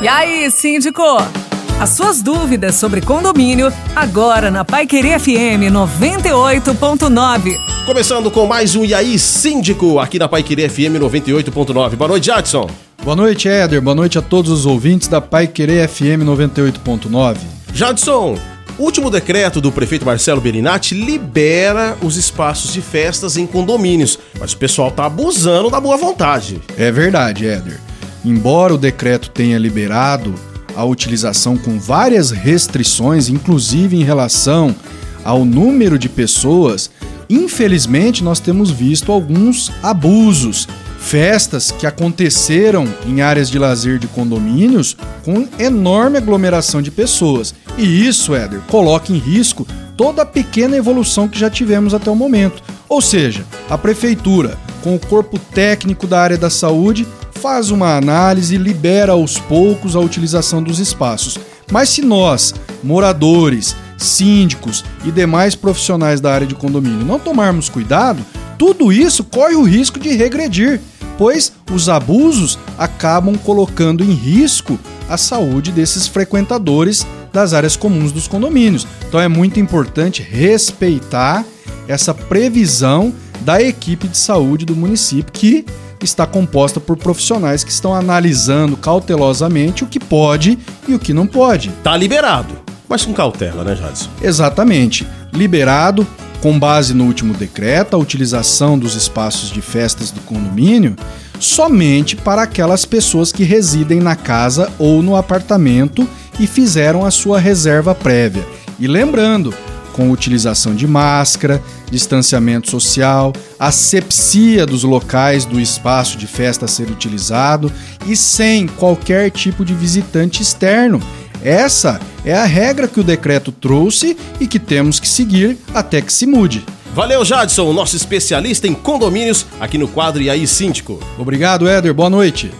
E aí, síndico? As suas dúvidas sobre condomínio, agora na Pai Querer FM 98.9. Começando com mais um E aí, Síndico, aqui na Pai Querer FM 98.9. Boa noite, Jadson. Boa noite, Éder. Boa noite a todos os ouvintes da Pai Querer FM 98.9. Jadson, o último decreto do prefeito Marcelo Berinatti libera os espaços de festas em condomínios, mas o pessoal tá abusando da boa vontade. É verdade, Éder. Embora o decreto tenha liberado a utilização com várias restrições, inclusive em relação ao número de pessoas, infelizmente nós temos visto alguns abusos. Festas que aconteceram em áreas de lazer de condomínios com enorme aglomeração de pessoas. E isso, Éder, coloca em risco toda a pequena evolução que já tivemos até o momento. Ou seja, a prefeitura, com o corpo técnico da área da saúde, faz uma análise e libera aos poucos a utilização dos espaços. Mas se nós, moradores, síndicos e demais profissionais da área de condomínio não tomarmos cuidado, tudo isso corre o risco de regredir, pois os abusos acabam colocando em risco a saúde desses frequentadores das áreas comuns dos condomínios. Então é muito importante respeitar essa previsão da equipe de saúde do município que está composta por profissionais que estão analisando cautelosamente o que pode e o que não pode. Tá liberado, mas com cautela, né, Jadson? Exatamente. Liberado, com base no último decreto, a utilização dos espaços de festas do condomínio somente para aquelas pessoas que residem na casa ou no apartamento e fizeram a sua reserva prévia. E lembrando, com utilização de máscara, distanciamento social, asepsia dos locais do espaço de festa a ser utilizado e sem qualquer tipo de visitante externo. Essa é a regra que o decreto trouxe e que temos que seguir até que se mude. Valeu, Jadson, nosso especialista em condomínios, aqui no quadro E aí, Síndico. Obrigado, Éder. Boa noite.